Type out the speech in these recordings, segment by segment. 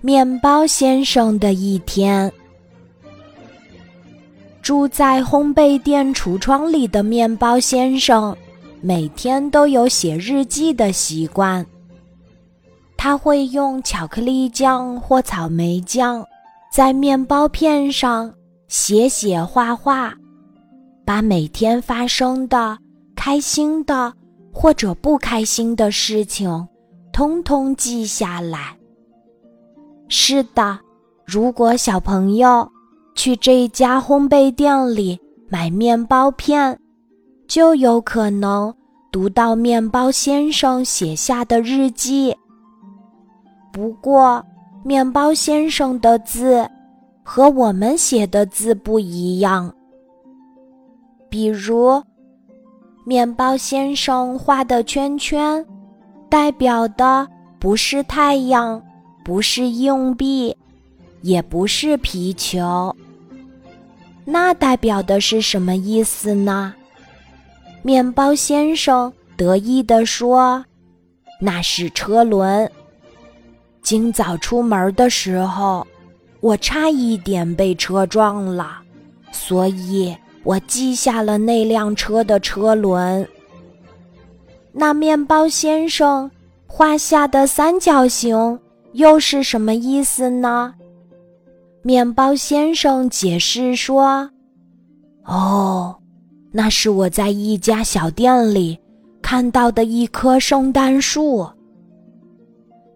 面包先生的一天，住在烘焙店橱窗里的面包先生，每天都有写日记的习惯。他会用巧克力酱或草莓酱，在面包片上写写画画，把每天发生的开心的或者不开心的事情，通通记下来。是的，如果小朋友去这家烘焙店里买面包片，就有可能读到面包先生写下的日记。不过，面包先生的字和我们写的字不一样。比如，面包先生画的圈圈，代表的不是太阳。不是硬币，也不是皮球，那代表的是什么意思呢？面包先生得意地说：“那是车轮。今早出门的时候，我差一点被车撞了，所以我记下了那辆车的车轮。那面包先生画下的三角形。”又是什么意思呢？面包先生解释说：“哦，那是我在一家小店里看到的一棵圣诞树。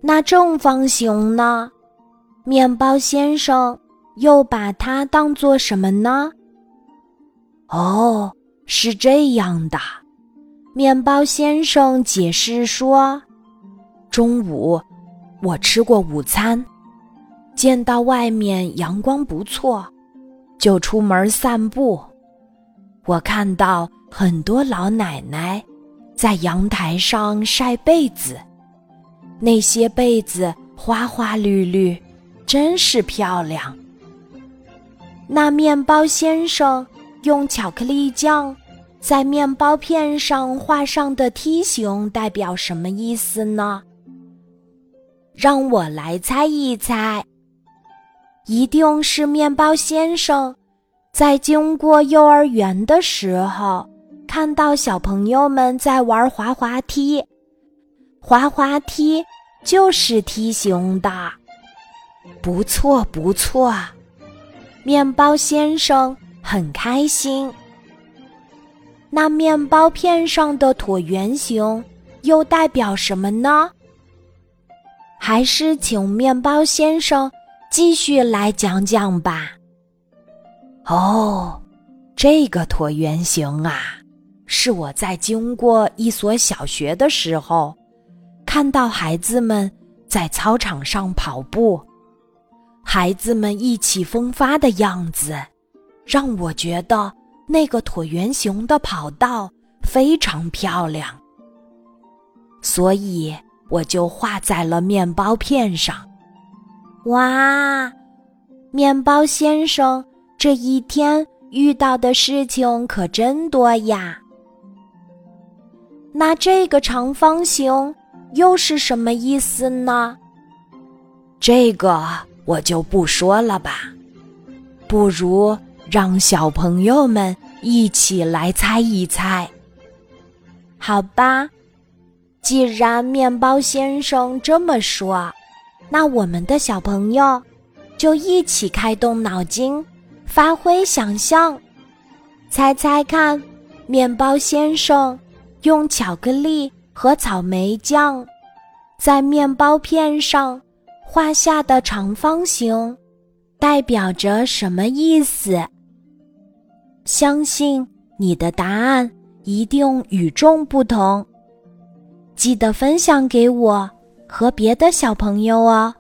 那正方形呢？面包先生又把它当做什么呢？哦，是这样的。”面包先生解释说：“中午。”我吃过午餐，见到外面阳光不错，就出门散步。我看到很多老奶奶在阳台上晒被子，那些被子花花绿绿，真是漂亮。那面包先生用巧克力酱在面包片上画上的梯形代表什么意思呢？让我来猜一猜，一定是面包先生在经过幼儿园的时候，看到小朋友们在玩滑滑梯，滑滑梯就是梯形的。不错，不错，面包先生很开心。那面包片上的椭圆形又代表什么呢？还是请面包先生继续来讲讲吧。哦，这个椭圆形啊，是我在经过一所小学的时候，看到孩子们在操场上跑步，孩子们意气风发的样子，让我觉得那个椭圆形的跑道非常漂亮，所以。我就画在了面包片上。哇，面包先生这一天遇到的事情可真多呀！那这个长方形又是什么意思呢？这个我就不说了吧，不如让小朋友们一起来猜一猜，好吧？既然面包先生这么说，那我们的小朋友就一起开动脑筋，发挥想象，猜猜看，面包先生用巧克力和草莓酱在面包片上画下的长方形代表着什么意思？相信你的答案一定与众不同。记得分享给我和别的小朋友哦。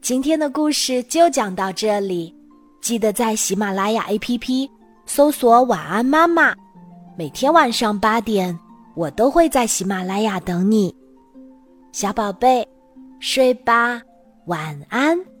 今天的故事就讲到这里，记得在喜马拉雅 APP 搜索“晚安妈妈”，每天晚上八点，我都会在喜马拉雅等你，小宝贝，睡吧，晚安。